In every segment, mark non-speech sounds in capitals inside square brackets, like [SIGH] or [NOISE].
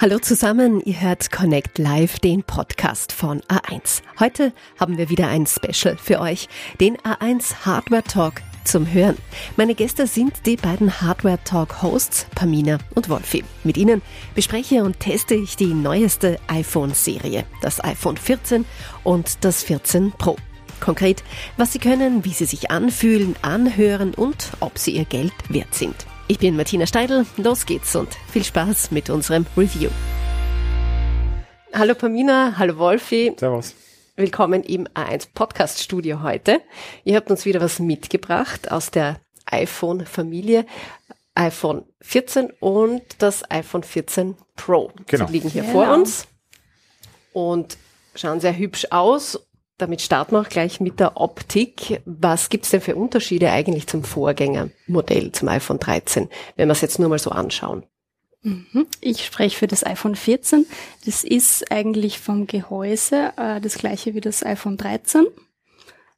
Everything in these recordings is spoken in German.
Hallo zusammen, ihr hört Connect Live, den Podcast von A1. Heute haben wir wieder ein Special für euch, den A1 Hardware Talk zum Hören. Meine Gäste sind die beiden Hardware Talk Hosts Pamina und Wolfi. Mit ihnen bespreche und teste ich die neueste iPhone-Serie, das iPhone 14 und das 14 Pro. Konkret, was sie können, wie sie sich anfühlen, anhören und ob sie ihr Geld wert sind. Ich bin Martina Steidl, los geht's und viel Spaß mit unserem Review. Hallo Pamina, hallo Wolfi. Servus. Willkommen im A1 Podcast Studio heute. Ihr habt uns wieder was mitgebracht aus der iPhone-Familie. iPhone 14 und das iPhone 14 Pro. Genau. Sie liegen hier Genau. vor uns und schauen sehr hübsch aus. Damit starten wir auch gleich mit der Optik. Was gibt's denn für Unterschiede eigentlich zum Vorgängermodell, zum iPhone 13, wenn wir es jetzt nur mal so anschauen? Mhm. Ich spreche für das iPhone 14. Das ist eigentlich vom Gehäuse äh, das gleiche wie das iPhone 13.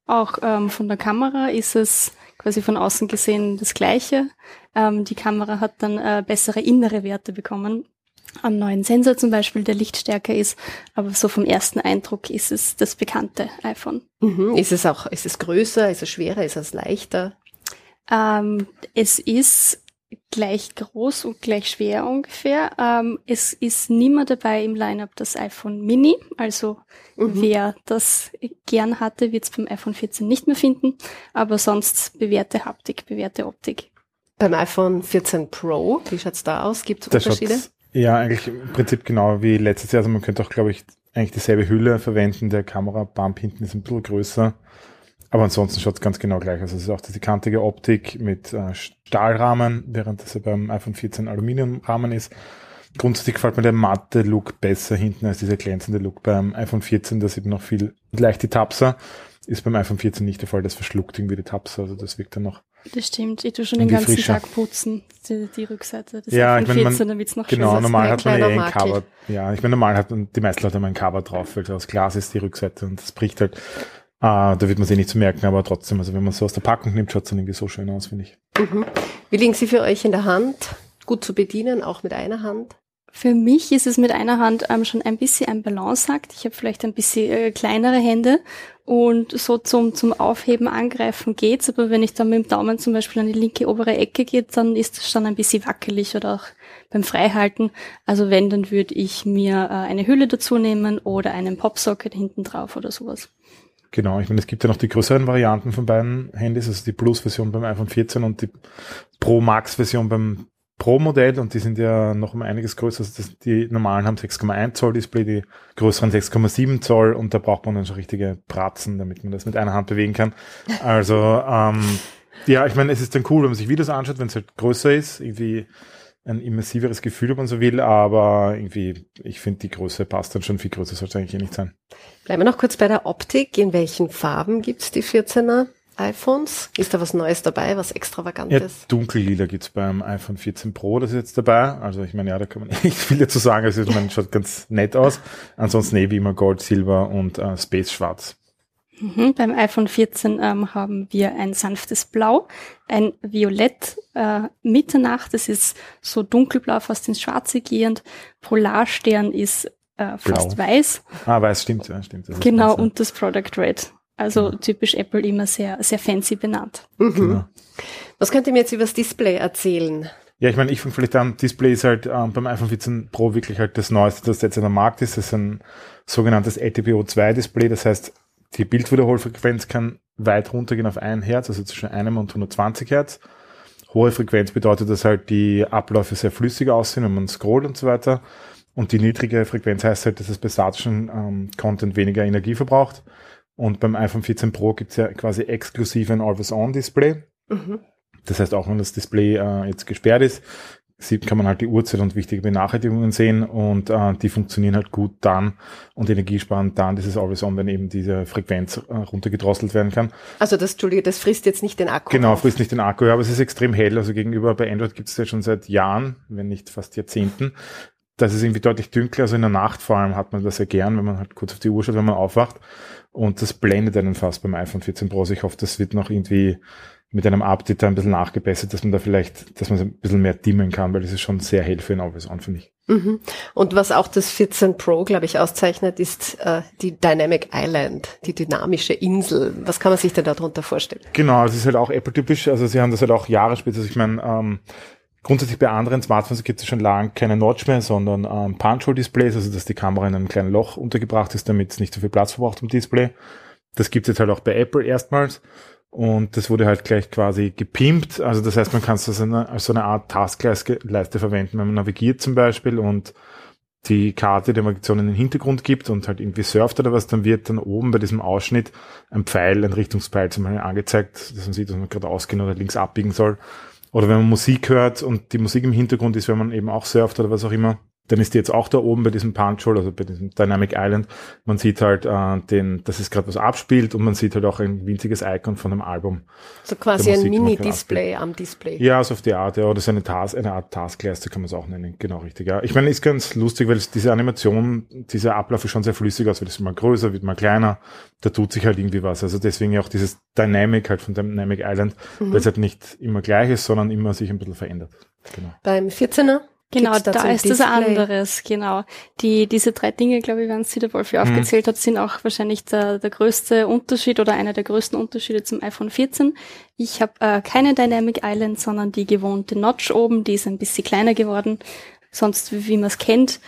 Auch ähm, von der Kamera ist es quasi von außen gesehen das gleiche. Ähm, die Kamera hat dann äh, bessere innere Werte bekommen. Einen neuen Sensor zum Beispiel, der lichtstärker ist, aber so vom ersten Eindruck ist es das bekannte iPhone. Mhm. Ist es auch, ist es größer, ist es schwerer, ist es leichter? Ähm, es ist gleich groß und gleich schwer ungefähr. Ähm, es ist nimmer dabei im Lineup das iPhone Mini. Also Mhm. wer das gern hatte, wird es beim iPhone 14 nicht mehr finden. Aber sonst bewährte Haptik, bewährte Optik. Beim iPhone 14 Pro, wie schaut's da aus? Gibt's Das Unterschiede? Ja eigentlich im Prinzip genau wie letztes Jahr. Also man könnte auch, glaube ich, eigentlich dieselbe Hülle verwenden. Der Kamerabump hinten ist ein bisschen größer. Aber ansonsten schaut es ganz genau gleich aus. Also es ist auch diese kantige Optik mit äh, Stahlrahmen, während das ja beim iPhone 14 Aluminiumrahmen ist. Grundsätzlich gefällt mir der matte Look besser hinten als dieser glänzende Look beim iPhone 14. Da sieht man noch viel leicht die Tapser. Ist beim iPhone 14 nicht der Fall. Das verschluckt irgendwie die Tapser. Also das wirkt dann noch Das stimmt. Ich tue schon den ganzen Frische. Tag putzen, die, die Rückseite des Ja, ich meine, man- 14, damit es noch Genau, schöner ist. normal hat man eh ein. Cover. Ja, ich meine, normal hat die meisten Leute haben ein Cover drauf, weil aus Glas ist die Rückseite und das bricht halt. Ah, da wird man sich nicht zu merken, aber trotzdem, also wenn man so aus der Packung nimmt, schaut es dann irgendwie so schön aus, finde ich. Mhm. Wie liegen sie für euch in der Hand? Gut zu bedienen, auch mit einer Hand? Für mich ist es mit einer Hand ähm, schon ein bisschen ein Balanceakt. Ich habe vielleicht ein bisschen äh, kleinere Hände und so zum, zum Aufheben, Angreifen geht's. Aber wenn ich dann mit dem Daumen zum Beispiel an die linke obere Ecke geht, dann ist es schon ein bisschen wackelig oder auch beim Freihalten. Also wenn, dann würde ich mir äh, eine Hülle dazu nehmen oder einen Popsocket hinten drauf oder sowas. Genau, ich meine, es gibt ja noch die größeren Varianten von beiden Handys, also die Plus-Version beim iPhone 14 und die Pro Max-Version beim Pro-Modell und die sind ja noch um einiges größer. Also das, die normalen haben 6,1 Zoll Display, die größeren 6,7 Zoll und da braucht man dann schon richtige Pratzen, damit man das mit einer Hand bewegen kann. Also ähm, ja, ich meine, es ist dann cool, wenn man sich Videos anschaut, wenn es halt größer ist, irgendwie ein immersiveres Gefühl, wenn man so will, aber irgendwie, ich finde, die Größe passt dann schon viel größer, sollte eigentlich eh nicht sein. Bleiben wir noch kurz bei der Optik. In welchen Farben gibt's die 14er iPhones? Ist da was Neues dabei, was Ja, extravagantes? dunkellila gibt's beim iPhone 14 Pro, das ist jetzt dabei. Also ich meine, ja, da kann man [LAUGHS] nicht viel dazu sagen. Also ich meine, schaut ganz nett aus. Ansonsten eh wie immer Gold, Silber und äh, Space Schwarz. Mhm. Beim iPhone 14 ähm, haben wir ein sanftes Blau, ein Violett äh, Mitternacht, das ist so dunkelblau, fast ins Schwarze gehend. Polarstern ist äh, fast Blau. weiß. Ah, weiß, stimmt, ja, stimmt. Genau, ja. und das Product Red. Also typisch Apple immer sehr, sehr fancy benannt. Mhm. Genau. Was könnt ihr mir jetzt über das Display erzählen? Ja, ich meine, ich fange vielleicht an, Display ist halt ähm, beim iPhone 14 Pro wirklich halt das Neueste, das jetzt in der Markt ist. Das ist ein sogenanntes LTPO2-Display, das heißt, die Bildwiederholfrequenz kann weit runtergehen auf 1 Hertz, also zwischen einem und 120 Hertz. Hohe Frequenz bedeutet, dass halt die Abläufe sehr flüssig aussehen, wenn man scrollt und so weiter. Und die niedrige Frequenz heißt halt, dass es bei statischen ähm, Content weniger Energie verbraucht. Und beim iPhone 14 Pro gibt's ja quasi exklusiv ein Always-On-Display. Mhm. Das heißt, auch wenn das Display äh, jetzt gesperrt ist, sieht, kann man halt die Uhrzeit und wichtige Benachrichtigungen sehen und äh, die funktionieren halt gut dann und energiesparend dann, dieses Always On, wenn eben diese Frequenz äh, runtergedrosselt werden kann. Also das, Entschuldige, das frisst jetzt nicht den Akku. Genau, frisst nicht den Akku, aber es ist extrem hell, also gegenüber bei Android gibt es ja schon seit Jahren, wenn nicht fast Jahrzehnten. Das ist irgendwie deutlich dunkler, also in der Nacht vor allem hat man das ja gern, wenn man halt kurz auf die Uhr schaut, wenn man aufwacht und das blendet einen fast beim iPhone 14 Pro. Also ich hoffe, das wird noch irgendwie mit einem Update da ein bisschen nachgebessert, dass man da vielleicht, dass man ein bisschen mehr dimmen kann, weil das ist schon sehr hell für ein Always On, finde ich. Mhm. Und was auch das 14 Pro, glaube ich, auszeichnet, ist äh, die Dynamic Island, die dynamische Insel. Was kann man sich denn darunter vorstellen? Genau, es ist halt auch Apple-typisch. Also sie haben das halt auch Jahre später. Also ich meine, ähm, grundsätzlich bei anderen Smartphones gibt es schon lange keine Notch mehr, sondern ähm, Punch-Hole-Displays, also dass die Kamera in einem kleinen Loch untergebracht ist, damit es nicht so viel Platz verbraucht im Display. Das gibt es jetzt halt auch bei Apple erstmals. Und das wurde halt gleich quasi gepimpt. Also das heißt, man kann es als, so eine Art Taskleiste verwenden, wenn man navigiert zum Beispiel und die Karte der Navigation in den Hintergrund gibt und halt irgendwie surft oder was, dann wird dann oben bei diesem Ausschnitt ein Pfeil, ein Richtungspfeil zum Beispiel angezeigt, dass man sieht, dass man gerade ausgehen oder links abbiegen soll. Oder wenn man Musik hört und die Musik im Hintergrund ist, wenn man eben auch surft oder was auch immer, dann ist die jetzt auch da oben bei diesem Punch Hole, also bei diesem Dynamic Island. Man sieht halt, äh, den, dass es gerade was abspielt und man sieht halt auch ein winziges Icon von einem Album. So quasi ein Mini-Display am Display. Ja, so auf die Art, ja, oder so eine, Task, eine Art Taskleiste kann man es auch nennen. Genau, richtig, ja. Ich meine, ist ganz lustig, weil diese Animation, dieser Ablauf ist schon sehr flüssig aus, weil es immer größer, wird mal kleiner. Da tut sich halt irgendwie was. Also deswegen auch dieses Dynamic halt von Dynamic Island, mhm. weil es halt nicht immer gleich ist, sondern immer sich ein bisschen verändert. Genau. Beim 14er Genau, da, da ist Display? das anderes, genau. Die, diese drei Dinge, glaube ich, wenn sie der Wolfi mhm. aufgezählt hat, sind auch wahrscheinlich der, der größte Unterschied oder einer der größten Unterschiede zum iPhone 14. Ich habe äh, keine Dynamic Island, sondern die gewohnte Notch oben, die ist ein bisschen kleiner geworden. Sonst, wie, wie man es kennt,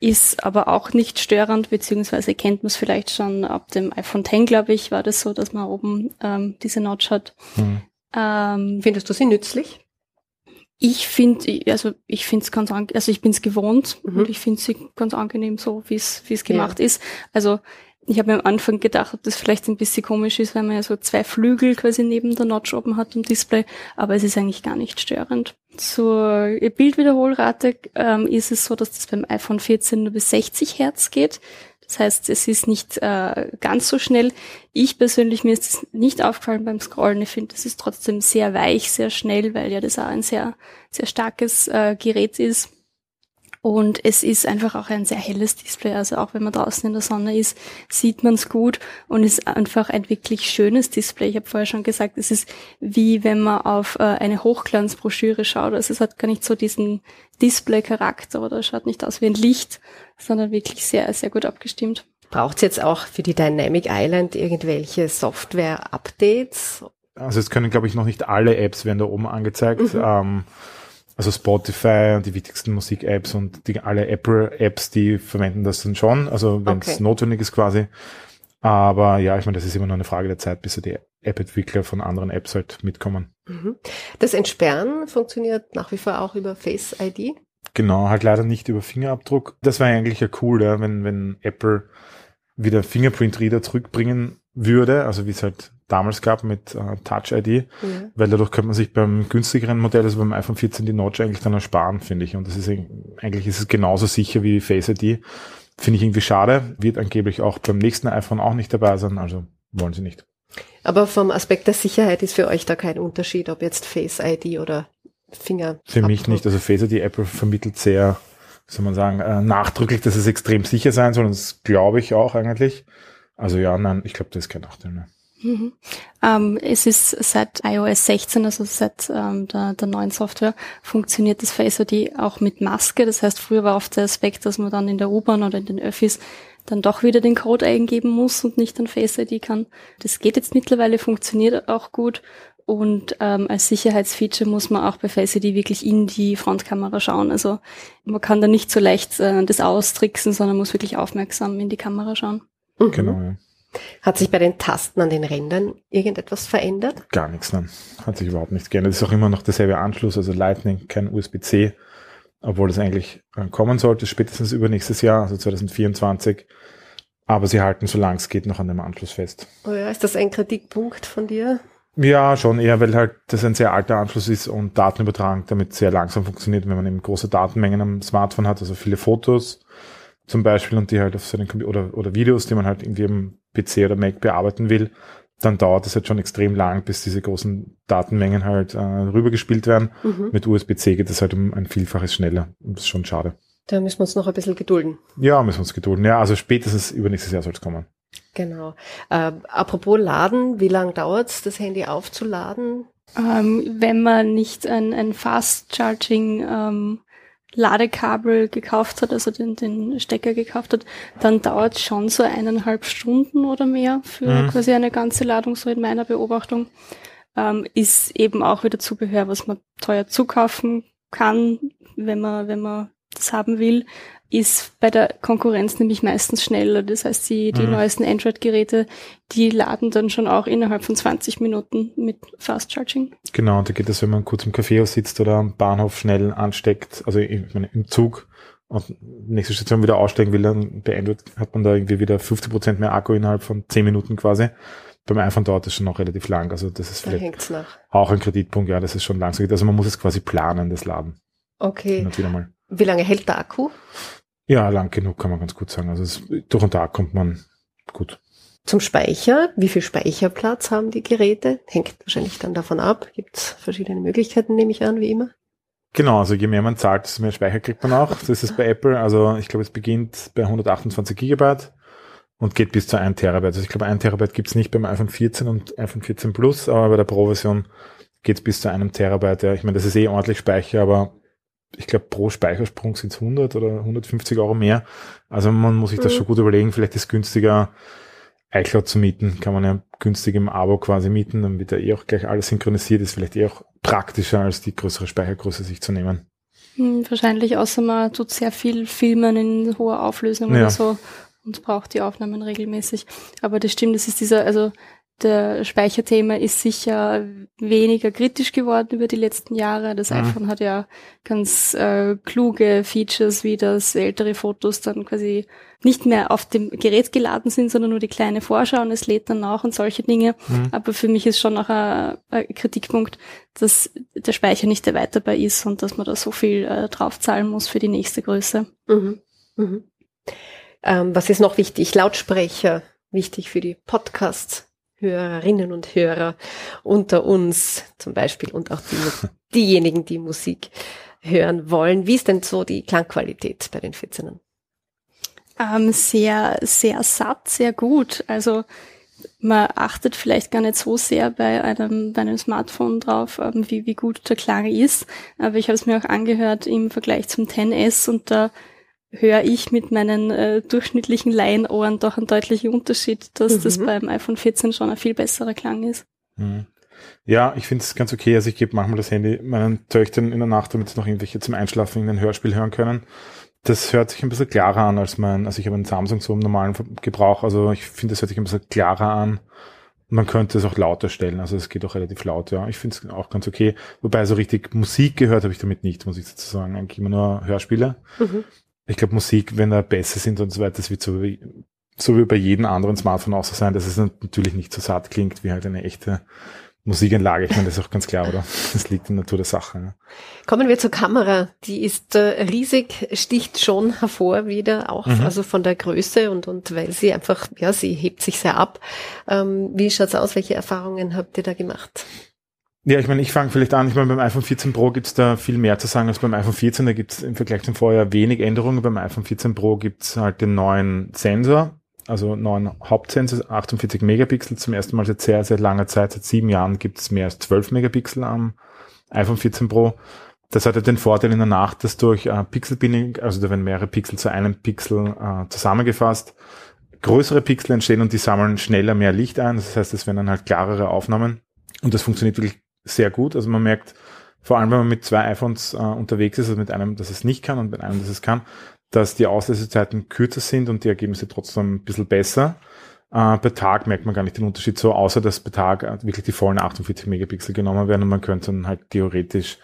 ist aber auch nicht störend, beziehungsweise kennt man es vielleicht schon ab dem iPhone 10, glaube ich, war das so, dass man oben ähm, diese Notch hat. Mhm. Ähm, Findest du sie nützlich? Ich finde, also ich finde es ganz angenehm, also ich bin es gewohnt mhm. und ich finde sie ganz angenehm so, wie es wie es gemacht ja. ist. Also ich habe mir am Anfang gedacht, ob das vielleicht ein bisschen komisch ist, weil man ja so zwei Flügel quasi neben der Notch oben hat im Display, aber es ist eigentlich gar nicht störend. Zur Bildwiederholrate ähm, ist es so, dass das beim iPhone 14 nur bis 60 Hertz geht. Das heißt, es ist nicht äh, ganz so schnell. Ich persönlich, mir ist es nicht aufgefallen beim Scrollen. Ich finde, es ist trotzdem sehr weich, sehr schnell, weil ja das auch ein sehr, sehr starkes äh, Gerät ist. Und es ist einfach auch ein sehr helles Display. Also auch wenn man draußen in der Sonne ist, sieht man es gut und ist einfach ein wirklich schönes Display. Ich habe vorher schon gesagt, es ist wie wenn man auf äh, eine Hochglanzbroschüre schaut. Also es hat gar nicht so diesen Display-Charakter oder schaut nicht aus wie ein Licht, sondern wirklich sehr, sehr gut abgestimmt. Braucht es jetzt auch für die Dynamic Island irgendwelche Software-Updates? Also es können, glaube ich, noch nicht alle Apps werden da oben angezeigt. Mhm. Ähm, also Spotify und die wichtigsten Musik-Apps und die, alle Apple-Apps, die verwenden das dann schon, also wenn es okay. notwendig ist quasi. Aber ja, ich meine, das ist immer nur eine Frage der Zeit, bis so die App-Entwickler von anderen Apps halt mitkommen. Mhm. Das Entsperren funktioniert nach wie vor auch über Face ID? Genau, halt leider nicht über Fingerabdruck. Das wäre eigentlich ja cool, ja, wenn, wenn Apple wieder Fingerprint-Reader zurückbringen würde, also wie es halt damals gab mit äh, Touch ID, ja. weil dadurch könnte man sich beim günstigeren Modell, also beim iPhone 14, die Notch eigentlich dann ersparen, finde ich. Und das ist eigentlich ist es genauso sicher wie Face ID. Finde ich irgendwie schade. Wird angeblich auch beim nächsten iPhone auch nicht dabei sein, also wollen sie nicht. Aber vom Aspekt der Sicherheit ist für euch da kein Unterschied, ob jetzt Face ID oder Finger. Für mich nicht. Also Face ID Apple vermittelt sehr, soll man sagen, äh, nachdrücklich, dass es extrem sicher sein soll. Und das glaube ich auch eigentlich. Also ja, nein, ich glaube, das ist kein Nachteil mehr. Mhm. Ähm, es ist seit iOS 16, also seit ähm, der, der, neuen Software, funktioniert das Face ID auch mit Maske. Das heißt, früher war oft der Aspekt, dass man dann in der U-Bahn oder in den Öffis dann doch wieder den Code eingeben muss und nicht an Face ID kann. Das geht jetzt mittlerweile, funktioniert auch gut. Und ähm, als Sicherheitsfeature muss man auch bei Face ID wirklich in die Frontkamera schauen. Also man kann da nicht so leicht äh, das austricksen, sondern muss wirklich aufmerksam in die Kamera schauen. Mhm. Genau, ja. Hat sich bei den Tasten an den Rändern irgendetwas verändert? Gar nichts, nein. Hat sich überhaupt nichts geändert. Es ist auch immer noch derselbe Anschluss, also Lightning, kein USB-C, obwohl das eigentlich äh, kommen sollte, spätestens übernächstes Jahr, also 2024. Aber sie halten, solange es geht, noch an dem Anschluss fest. Oh ja, ist das ein Kritikpunkt von dir? Ja, schon eher, weil halt das ein sehr alter Anschluss ist und Datenübertragung damit sehr langsam funktioniert, wenn man eben große Datenmengen am Smartphone hat, also viele Fotos zum Beispiel und die halt auf seinen Computer oder, oder Videos, die man halt irgendwie am PC oder Mac bearbeiten will, dann dauert es halt schon extrem lang, bis diese großen Datenmengen halt äh, rübergespielt werden. Mhm. Mit USB-C geht es halt um ein Vielfaches schneller. Und das ist schon schade. Da müssen wir uns noch ein bisschen gedulden. Ja, müssen wir uns gedulden. Ja, also spätestens übernächstes Jahr soll es kommen. Genau. Äh, apropos Laden, wie lange dauert es, das Handy aufzuladen? Ähm, wenn man nicht ein, ein Fast Charging ähm, Ladekabel gekauft hat, also den, den Stecker gekauft hat, dann dauert schon so eineinhalb Stunden oder mehr für mhm. quasi eine ganze Ladung, so in meiner Beobachtung. Ähm, ist eben auch wieder Zubehör, was man teuer zukaufen kann, wenn man, wenn man das haben will ist bei der Konkurrenz nämlich meistens schneller. Das heißt, die, die mhm. neuesten Android-Geräte, die laden dann schon auch innerhalb von 20 Minuten mit Fast Charging. Genau, und da geht es, wenn man kurz im Café sitzt oder am Bahnhof schnell ansteckt, also meine, im Zug und nächste Station wieder aussteigen will, dann bei Android hat man da irgendwie wieder 50 Prozent mehr Akku innerhalb von 10 Minuten quasi. Beim iPhone dauert das schon noch relativ lang. Also das ist da vielleicht auch ein Kreditpunkt, ja, das ist schon langsam. Also man muss es quasi planen, das Laden. Okay. Wie lange hält der Akku? Ja, lang genug kann man ganz gut sagen. Also es, durch und da kommt man gut. Zum Speicher, wie viel Speicherplatz haben die Geräte? Hängt wahrscheinlich dann davon ab. Gibt es verschiedene Möglichkeiten, nehme ich an, wie immer. Genau, also je mehr man zahlt, desto mehr Speicher kriegt man auch. So ist bei Apple. Also ich glaube, es beginnt bei 128 Gigabyte und geht bis zu 1 Terabyte. Also ich glaube, 1 Terabyte gibt's nicht beim iPhone 14 und iPhone 14 Plus, aber bei der Pro-Version geht's bis zu einem Terabyte. Ja, ich meine, das ist eh ordentlich Speicher, aber ich glaube, pro Speichersprung sind es 100 oder 150 Euro mehr. Also man muss sich das mhm. schon gut überlegen. Vielleicht ist günstiger, iCloud zu mieten. Kann man ja günstig im Abo quasi mieten. Dann wird ja eh auch gleich alles synchronisiert. Ist vielleicht eh auch praktischer, als die größere Speichergröße sich zu nehmen. Hm, wahrscheinlich, außer man tut sehr viel Filmen in hoher Auflösung ja. oder so und braucht die Aufnahmen regelmäßig. Aber das stimmt, das ist dieser, also der Speicherthema ist sicher weniger kritisch geworden über die letzten Jahre. Das mhm. iPhone hat ja ganz äh, kluge Features, wie dass ältere Fotos dann quasi nicht mehr auf dem Gerät geladen sind, sondern nur die kleine Vorschau und es lädt dann nach und solche Dinge. Mhm. Aber für mich ist schon noch ein, ein, Kritikpunkt, dass der Speicher nicht erweiterbar ist und dass man da so viel äh, draufzahlen muss für die nächste Größe. Mhm. Mhm. Ähm, was ist noch wichtig? Lautsprecher wichtig für die Podcasts. Hörerinnen und Hörer unter uns zum Beispiel und auch die, [LAUGHS] diejenigen, die Musik hören wollen. Wie ist denn so die Klangqualität bei den 14ern? Ähm, sehr, sehr satt, sehr gut. Also man achtet vielleicht gar nicht so sehr bei einem, bei einem Smartphone drauf, ähm, wie, wie gut der Klang ist. Aber ich habe es mir auch angehört im Vergleich zum 10S und da höre ich mit meinen äh, durchschnittlichen Laienohren doch einen deutlichen Unterschied, dass mhm. das beim iPhone 14 schon ein viel besserer Klang ist. Mhm. Ja, ich finde es ganz okay. Also ich gebe manchmal das Handy meinen Töchtern in der Nacht, damit sie noch irgendwelche zum Einschlafen in ein Hörspiel hören können. Das hört sich ein bisschen klarer an als mein, also ich habe einen Samsung so im normalen Gebrauch, also ich finde, das hört sich ein bisschen klarer an. Man könnte es auch lauter stellen, also es geht auch relativ laut, ja. Ich finde es auch ganz okay. Wobei so richtig Musik gehört habe ich damit nicht, muss ich sozusagen. Eigentlich immer nur Hörspiele. Mhm ich glaube, Musik, wenn da besser sind und so weiter, das wird so wie, so wie bei jedem anderen Smartphone auch so sein, dass es natürlich nicht so satt klingt wie halt eine echte Musikanlage. Ich meine, das ist auch ganz klar, oder? [LAUGHS] Das liegt in der Natur der Sache. Ja. Kommen wir zur Kamera. Die ist äh, riesig, sticht schon hervor wieder, auch mhm. also von der Größe und, und weil sie einfach, ja, sie hebt sich sehr ab. Ähm, wie schaut's aus? Welche Erfahrungen habt ihr da gemacht? Ja, ich meine, ich fange vielleicht an. Ich meine, beim iPhone 14 Pro gibt's da viel mehr zu sagen als beim iPhone 14. Da gibt's im Vergleich zum Vorjahr wenig Änderungen. Beim iPhone 14 Pro gibt's halt den neuen Sensor, also neuen Hauptsensor, 48 Megapixel. Zum ersten Mal seit sehr, sehr langer Zeit, seit sieben Jahren gibt's mehr als 12 Megapixel am iPhone 14 Pro. Das hat ja den Vorteil in der Nacht, dass durch äh, Pixelbinding, also da werden mehrere Pixel zu einem Pixel äh, zusammengefasst, größere Pixel entstehen und die sammeln schneller mehr Licht ein. Das heißt, es werden dann halt klarere Aufnahmen. Und das funktioniert wirklich sehr gut. Also man merkt, vor allem wenn man mit zwei iPhones äh, unterwegs ist, also mit einem, das es nicht kann und mit einem, das es kann, dass die Auslesezeiten kürzer sind und die Ergebnisse trotzdem ein bisschen besser. Äh, bei Tag merkt man gar nicht den Unterschied so, außer dass bei Tag äh, wirklich die vollen 48 Megapixel genommen werden und man könnte dann halt theoretisch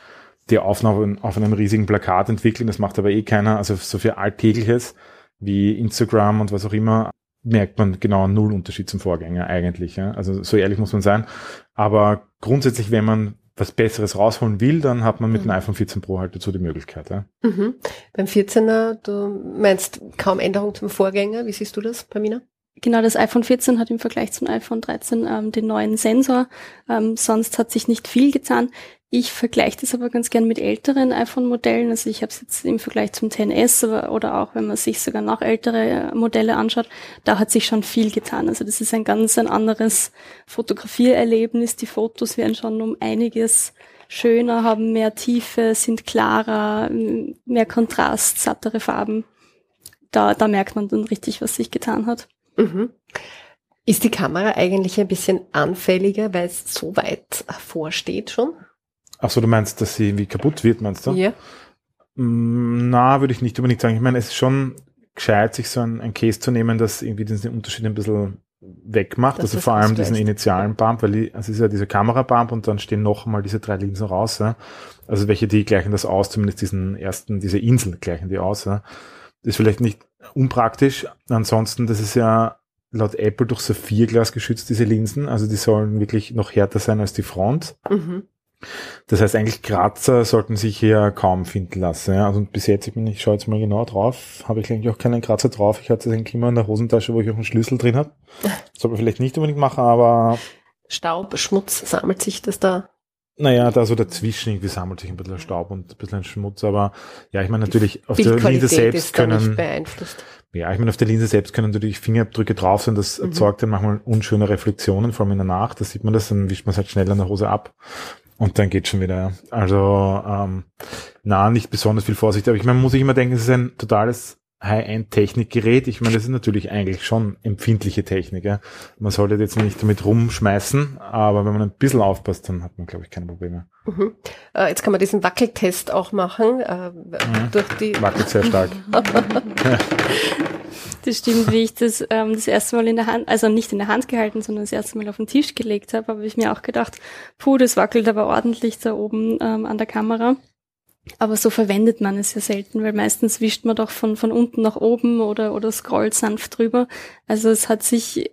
die Aufnahme auf einem riesigen Plakat entwickeln. Das macht aber eh keiner. Also so für Alltägliches wie Instagram und was auch immer merkt man genau null Unterschied zum Vorgänger eigentlich. Ja? Also so ehrlich muss man sein. Aber grundsätzlich, wenn man was Besseres rausholen will, dann hat man mit mhm. dem iPhone 14 Pro halt dazu die Möglichkeit. Ja? Mhm. Beim 14er, du meinst kaum Änderung zum Vorgänger. Wie siehst du das, Pamina? Genau, das iPhone 14 hat im Vergleich zum iPhone 13 ähm, den neuen Sensor. Ähm, sonst hat sich nicht viel getan. Ich vergleiche das aber ganz gern mit älteren iPhone-Modellen. Also ich habe es jetzt im Vergleich zum 10S oder auch wenn man sich sogar noch ältere Modelle anschaut, da hat sich schon viel getan. Also das ist ein ganz ein anderes Fotografiererlebnis. Die Fotos werden schon um einiges schöner, haben mehr Tiefe, sind klarer, mehr Kontrast, sattere Farben. Da, da merkt man dann richtig, was sich getan hat. Mhm. Ist die Kamera eigentlich ein bisschen anfälliger, weil es so weit hervorsteht schon? Ach so, du meinst, dass sie irgendwie kaputt wird, meinst du? Ja. Mm, Na, würde ich nicht unbedingt sagen. Ich meine, es ist schon gescheit, sich so ein, ein Case zu nehmen, das irgendwie diesen Unterschied ein bisschen wegmacht. Dass also vor allem diesen initialen Bump, weil die, es ist ja dieser Kamerabump und dann stehen noch mal diese drei Linsen raus. Ja? Also welche, die gleichen das aus, zumindest diesen ersten, diese Insel gleichen die aus. Ja? Ist vielleicht nicht unpraktisch. Ansonsten, das ist ja laut Apple durch Saphirglas geschützt, diese Linsen. Also die sollen wirklich noch härter sein als die Front. Mhm. Das heißt, eigentlich Kratzer sollten sich hier kaum finden lassen. Ja? Also bis jetzt, ich, bin, ich schaue jetzt mal genau drauf, habe ich eigentlich auch keinen Kratzer drauf. Ich hatte den immer in der Hosentasche, wo ich auch einen Schlüssel drin habe. [LAUGHS] Soll man vielleicht nicht unbedingt machen, aber Staub, Schmutz, sammelt sich das da? naja, da so dazwischen irgendwie sammelt sich ein bisschen Staub und ein bisschen Schmutz. Aber ja, ich meine natürlich, auf der Linse selbst können, beeinflusst. ja, ich meine, auf der Linse selbst können natürlich Fingerabdrücke drauf sein. Das Mhm. erzeugt dann manchmal unschöne Reflexionen, vor allem in der Nacht. Da sieht man das, dann wischt man es halt schnell an der Hose ab. Und dann geht schon wieder. ja. Also, ähm, na, nicht besonders viel Vorsicht. Aber ich meine, muss sich immer denken, es ist ein totales High-End-Technikgerät. Ich meine, das ist natürlich eigentlich schon empfindliche Technik. Ja. Man sollte jetzt nicht damit rumschmeißen, aber wenn man ein bisschen aufpasst, dann hat man, glaube ich, keine Probleme. Mhm. Äh, jetzt kann man diesen Wackeltest auch machen. Äh, Durch die Wackelt sehr stark. [LAUGHS] Das stimmt, wie ich das ähm, das erste Mal in der Hand, also nicht in der Hand gehalten, sondern das erste Mal auf den Tisch gelegt habe, habe ich mir auch gedacht, puh, das wackelt aber ordentlich da oben ähm, an der Kamera. Aber so verwendet man es ja selten, weil meistens wischt man doch von, von unten nach oben oder, oder scrollt sanft drüber. Also es hat sich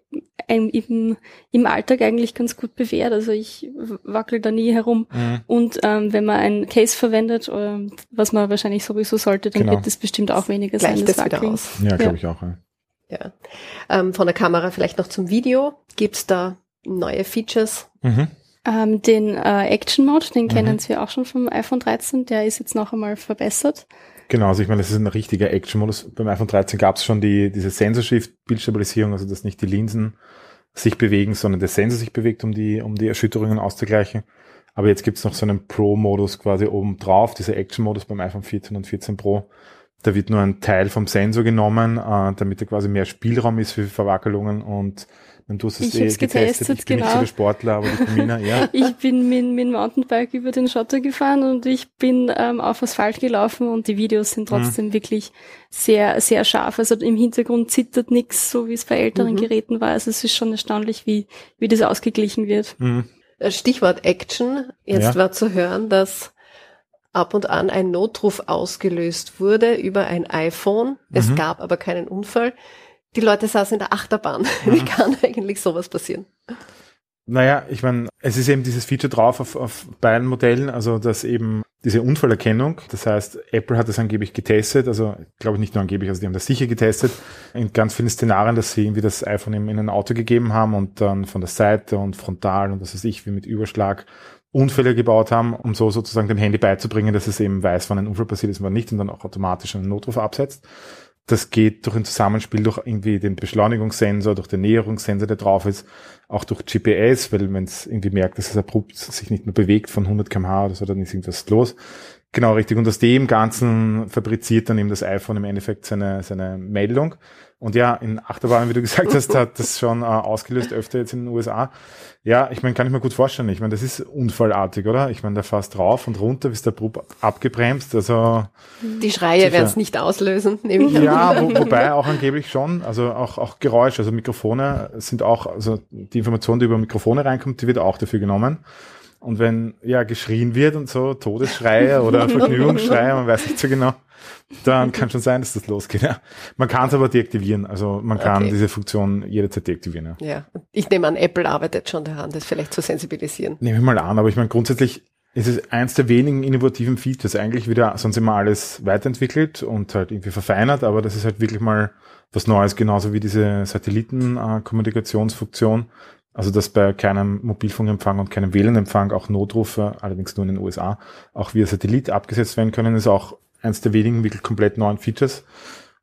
im, im, im Alltag eigentlich ganz gut bewährt. Also ich wackel da nie herum. Mhm. Und ähm, wenn man ein Case verwendet, ähm, was man wahrscheinlich sowieso sollte, dann Genau. wird es bestimmt auch weniger sein, das Wackeln. aus. Ja, Ja. glaube ich auch. Ja. Ja. Ähm, von der Kamera vielleicht noch zum Video. Gibt's da neue Features? Mhm. Ähm, den äh, Action Mode, den Mhm. kennen wir auch schon vom iPhone 13, der ist jetzt noch einmal verbessert. Genau, also ich meine, das ist ein richtiger Action-Modus. Beim iPhone 13 gab es schon die, diese Sensor-Shift-Bildstabilisierung, also dass nicht die Linsen sich bewegen, sondern der Sensor sich bewegt, um die, um die Erschütterungen auszugleichen. Aber jetzt gibt's noch so einen Pro-Modus quasi oben drauf, dieser Action-Modus beim iPhone 14 und 14 Pro. Da wird nur ein Teil vom Sensor genommen, äh, damit da quasi mehr Spielraum ist für Verwackelungen und wenn du hast es Ich hab's getestet, ich bin nicht so genau. der Sportler, aber die Camina, [LAUGHS] ja. Ich bin mit, mit dem Mountainbike über den Schotter gefahren und ich bin ähm, auf Asphalt gelaufen und die Videos sind Mhm. trotzdem wirklich sehr, sehr scharf. Also im Hintergrund zittert nichts, so wie es bei älteren Mhm. Geräten war. Also es ist schon erstaunlich, wie, wie das ausgeglichen wird. Mhm. Äh, Stichwort Action. Jetzt Ja. war zu hören, dass ab und an ein Notruf ausgelöst wurde über ein iPhone. Es Mhm. gab aber keinen Unfall. Die Leute saßen in der Achterbahn. [LAUGHS] Wie kann eigentlich sowas passieren? Naja, ich meine, es ist eben dieses Feature drauf auf, auf beiden Modellen, also dass eben diese Unfallerkennung, das heißt, Apple hat das angeblich getestet, also glaube ich nicht nur angeblich, also die haben das sicher getestet, in ganz vielen Szenarien, dass sie irgendwie das iPhone eben in ein Auto gegeben haben und dann von der Seite und frontal und was weiß ich, wie mit Überschlag Unfälle gebaut haben, um so sozusagen dem Handy beizubringen, dass es eben weiß, wann ein Unfall passiert ist und wann nicht und dann auch automatisch einen Notruf absetzt. Das geht durch ein Zusammenspiel durch irgendwie den Beschleunigungssensor, durch den Näherungssensor, der drauf ist, auch durch GPS, weil wenn es irgendwie merkt, dass es abrupt sich nicht mehr bewegt von 100 kmh oder so, dann ist irgendwas los. Genau, richtig. Und aus dem Ganzen fabriziert dann eben das iPhone im Endeffekt seine, seine Meldung. Und ja, in Achterbahnen, wie du gesagt hast, hat das schon äh, ausgelöst, öfter jetzt in den USA. Ja, ich meine, kann ich mir gut vorstellen. Ich meine, das ist unfallartig, oder? Ich meine, der fährst rauf und runter, bist der Brub abgebremst. Also Die Schreie werden es nicht auslösen, nehme ich an. ja, wo, wobei auch angeblich schon, also auch, auch Geräusche, also Mikrofone sind auch, also die Information, die über Mikrofone reinkommt, die wird auch dafür genommen. Und wenn ja geschrien wird und so, Todesschreie oder [LAUGHS] Vergnügungsschreie, man weiß nicht so genau, dann kann schon sein, dass das losgeht. Ja. Man kann es aber deaktivieren, also man kann Okay. diese Funktion jederzeit deaktivieren. Ja. Ja, ich nehme an, Apple arbeitet schon daran, das vielleicht zu sensibilisieren. Nehme ich mal an, aber ich meine, grundsätzlich ist es eins der wenigen innovativen Features. Eigentlich wieder sonst immer alles weiterentwickelt und halt irgendwie verfeinert, aber das ist halt wirklich mal was Neues, genauso wie diese Satellitenkommunikationsfunktion. Also dass bei keinem Mobilfunkempfang und keinem WLAN-Empfang auch Notrufe, allerdings nur in den USA, auch via Satellit abgesetzt werden können, ist auch eines der wenigen wirklich komplett neuen Features.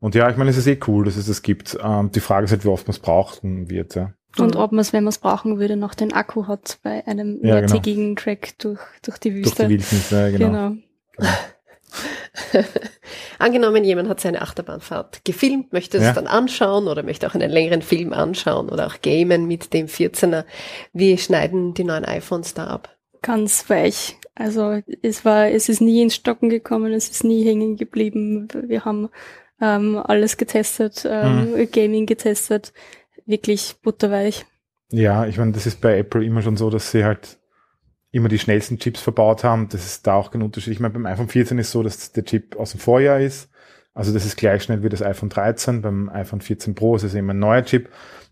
Und ja, ich meine, es ist eh cool, dass es das gibt. Ähm, die Frage ist halt, wie oft man es brauchen wird. Ja. Und ob man es, wenn man es brauchen würde, noch den Akku hat bei einem ja, mehrtägigen genau. Track durch, durch die Wüste. Durch die Wildnis, ja, genau. genau. genau. [LAUGHS] Angenommen, jemand hat seine Achterbahnfahrt gefilmt, möchte es ja. dann anschauen oder möchte auch einen längeren Film anschauen oder auch gamen mit dem 14er. Wie schneiden die neuen iPhones da ab? Ganz weich. Also es war, es ist nie ins Stocken gekommen, es ist nie hängen geblieben. Wir haben ähm, alles getestet, ähm, mhm. Gaming getestet, wirklich butterweich. Ja, ich meine, das ist bei Apple immer schon so, dass sie halt immer die schnellsten Chips verbaut haben. Das ist da auch kein Unterschied. Ich meine, beim iPhone 14 ist so, dass der Chip aus dem Vorjahr ist. Also das ist gleich schnell wie das iPhone 13. Beim iPhone 14 Pro ist es immer ein neuer Chip.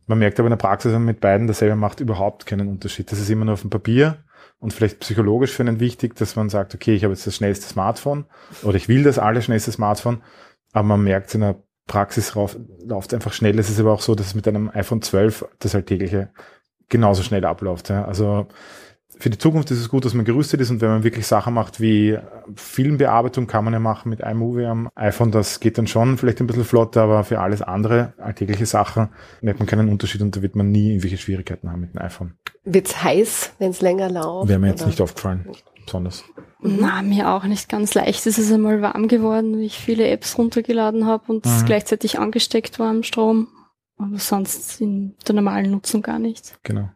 Man merkt aber in der Praxis, wenn man mit beiden dasselbe macht, überhaupt keinen Unterschied. Das ist immer nur auf dem Papier und vielleicht psychologisch für einen wichtig, dass man sagt, okay, ich habe jetzt das schnellste Smartphone oder ich will das allerschnellste Smartphone, aber man merkt in der Praxis rauf, läuft einfach schnell. Es ist aber auch so, dass es mit einem iPhone 12 das alltägliche genauso schnell abläuft. Ja. Also für die Zukunft ist es gut, dass man gerüstet ist und wenn man wirklich Sachen macht wie Filmbearbeitung, kann man ja machen mit iMovie am iPhone, das geht dann schon vielleicht ein bisschen flotter, aber für alles andere, alltägliche Sachen, merkt man keinen Unterschied und da wird man nie irgendwelche Schwierigkeiten haben mit dem iPhone. Wird's heiß, wenn es länger läuft? Wäre mir jetzt oder? nicht aufgefallen, besonders. Mhm. Na, mir auch nicht ganz leicht. Es ist einmal warm geworden, wie ich viele Apps runtergeladen habe und mhm. gleichzeitig angesteckt war am Strom. Aber sonst in der normalen Nutzung gar nicht. Genau.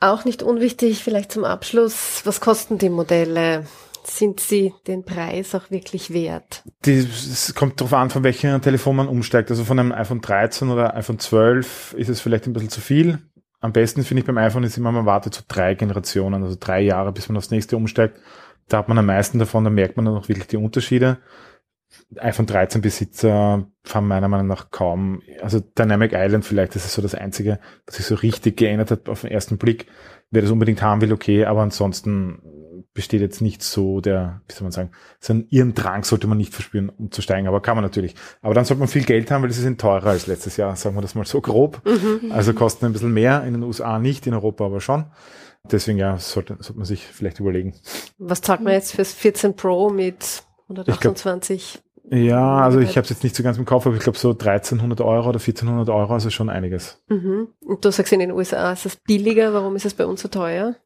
Auch nicht unwichtig, vielleicht zum Abschluss, was kosten die Modelle? Sind sie den Preis auch wirklich wert? es kommt darauf an, von welchem Telefon man umsteigt. Also von einem iPhone 13 oder iPhone 12 ist es vielleicht ein bisschen zu viel. Am besten finde ich beim iPhone ist immer, man wartet so drei Generationen, also drei Jahre, bis man aufs nächste umsteigt. Da hat man am meisten davon, da merkt man dann auch wirklich die Unterschiede iPhone 13 Besitzer haben meiner Meinung nach kaum, also Dynamic Island vielleicht, das ist so das einzige, was sich so richtig geändert hat auf den ersten Blick. Wer das unbedingt haben will, okay, aber ansonsten besteht jetzt nicht so der, wie soll man sagen, so einen ihren Drang sollte man nicht verspüren, um zu steigen, aber kann man natürlich. Aber dann sollte man viel Geld haben, weil es ist teurer als letztes Jahr, sagen wir das mal so grob. Mhm. Also kosten ein bisschen mehr, in den USA nicht, in Europa aber schon. Deswegen ja, sollte, sollte man sich vielleicht überlegen. Was zahlt man jetzt fürs 14 Pro mit 128? Ja, also ich habe es jetzt nicht so ganz im Kopf, aber ich glaube so 1300 Euro oder 1400 Euro, also schon einiges. Mhm. Und du sagst in den USA ist es billiger, warum ist es bei uns so teuer?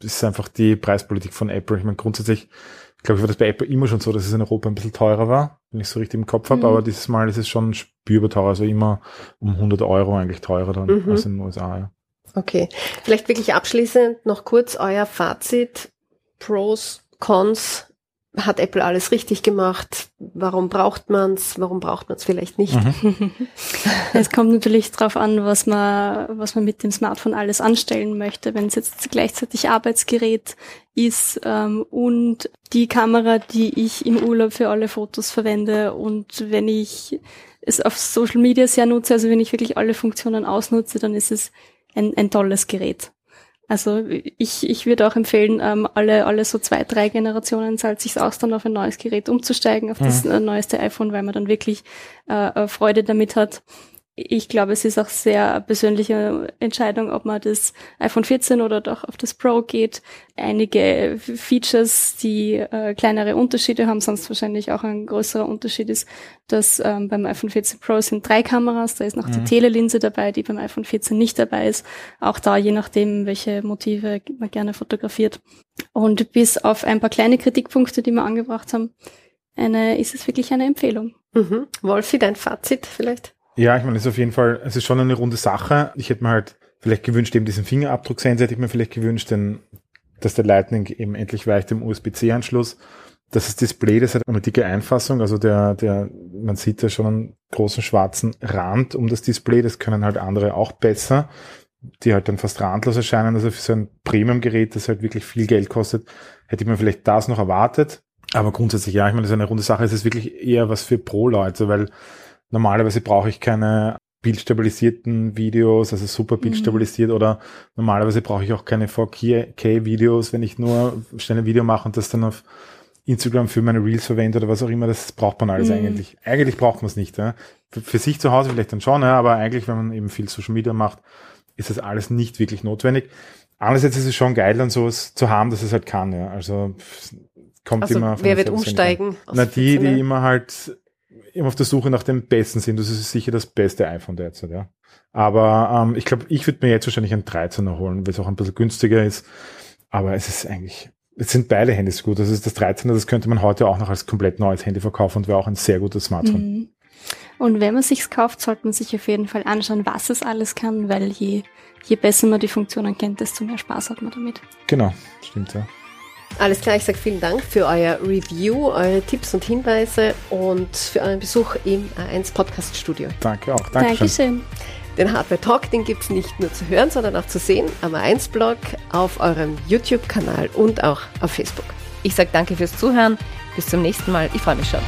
Das ist einfach die Preispolitik von Apple. Ich meine grundsätzlich, ich glaube, ich war das bei Apple immer schon so, dass es in Europa ein bisschen teurer war, wenn ich so richtig im Kopf habe, mhm. aber dieses Mal ist es schon spürbar teurer, also immer um 100 Euro eigentlich teurer dann mhm. als in den USA. Ja. Okay, vielleicht wirklich abschließend noch kurz euer Fazit, Pros, Cons hat Apple alles richtig gemacht? Warum braucht man es? Warum braucht man es vielleicht nicht? Mhm. [LAUGHS] es kommt natürlich darauf an, was man, was man mit dem Smartphone alles anstellen möchte. Wenn es jetzt gleichzeitig Arbeitsgerät ist ähm, und die Kamera, die ich im Urlaub für alle Fotos verwende und wenn ich es auf Social Media sehr nutze, also wenn ich wirklich alle Funktionen ausnutze, dann ist es ein, ein tolles Gerät. Also ich, ich würde auch empfehlen, ähm, alle, alle so zwei, drei Generationen zahlt sich aus, dann auf ein neues Gerät umzusteigen, auf das mhm. neueste iPhone, weil man dann wirklich äh, Freude damit hat ich glaube, es ist auch sehr persönliche Entscheidung, ob man das iPhone 14 oder doch auf das Pro geht. Einige Features, die äh, kleinere Unterschiede haben, sonst wahrscheinlich auch ein größerer Unterschied ist, dass ähm, beim iPhone 14 Pro sind drei Kameras, da ist noch mhm. die Telelinse dabei, die beim iPhone 14 nicht dabei ist. Auch da, je nachdem, welche Motive man gerne fotografiert. Und bis auf ein paar kleine Kritikpunkte, die wir angebracht haben, eine, ist es wirklich eine Empfehlung. Mhm. Wolfi, dein Fazit vielleicht? Ja, ich meine, es ist auf jeden Fall, es ist schon eine runde Sache. Ich hätte mir halt vielleicht gewünscht, eben diesen Fingerabdrucksensor hätte ich mir vielleicht gewünscht, denn, dass der Lightning eben endlich weicht im USB-C-Anschluss. Das Display, das hat eine dicke Einfassung, also der, der, man sieht da schon einen großen schwarzen Rand um das Display, das können halt andere auch besser, die halt dann fast randlos erscheinen, also für so ein Premium-Gerät, das halt wirklich viel Geld kostet, hätte ich mir vielleicht das noch erwartet. Aber grundsätzlich, ja, ich meine, das ist eine runde Sache, es ist wirklich eher was für Pro-Leute, weil Normalerweise brauche ich keine bildstabilisierten Videos, also super mhm. bildstabilisiert mhm. oder normalerweise brauche ich auch keine 4K-Videos, wenn ich nur schnell ein Video mache und das dann auf Instagram für meine Reels verwende oder was auch immer, das braucht man alles mhm. eigentlich. Eigentlich braucht man es nicht. Ja. Für, für, sich zu Hause vielleicht dann schon, ja, aber eigentlich, wenn man eben viel Social Media macht, ist das alles nicht wirklich notwendig. Andererseits ist es schon geil, dann sowas zu haben, dass es halt kann, ja. Also kommt also, immer. Wer wird umsteigen? Na, die, die immer halt immer auf der Suche nach dem Besten sind. Das ist sicher das beste iPhone derzeit, ja. Aber ähm, ich glaube, ich würde mir jetzt wahrscheinlich ein 13er holen, weil es auch ein bisschen günstiger ist. Aber es ist eigentlich, es sind beide Handys gut. Das ist das 13er, das könnte man heute auch noch als komplett neues Handy verkaufen und wäre auch ein sehr gutes Smartphone. Mhm. Und wenn man sich's kauft, sollte man sich auf jeden Fall anschauen, was es alles kann, weil je je besser man die Funktionen kennt, desto mehr Spaß hat man damit. Genau, stimmt ja. Alles klar, ich sage vielen Dank für euer Review, eure Tipps und Hinweise und für euren Besuch im A1 Podcast Studio. Danke auch. Dankeschön. Dankeschön. Den Hardware Talk, den gibt es nicht nur zu hören, sondern auch zu sehen am A1-Blog, auf eurem YouTube-Kanal und auch auf Facebook. Ich sage danke fürs Zuhören. Bis zum nächsten Mal. Ich freue mich schon.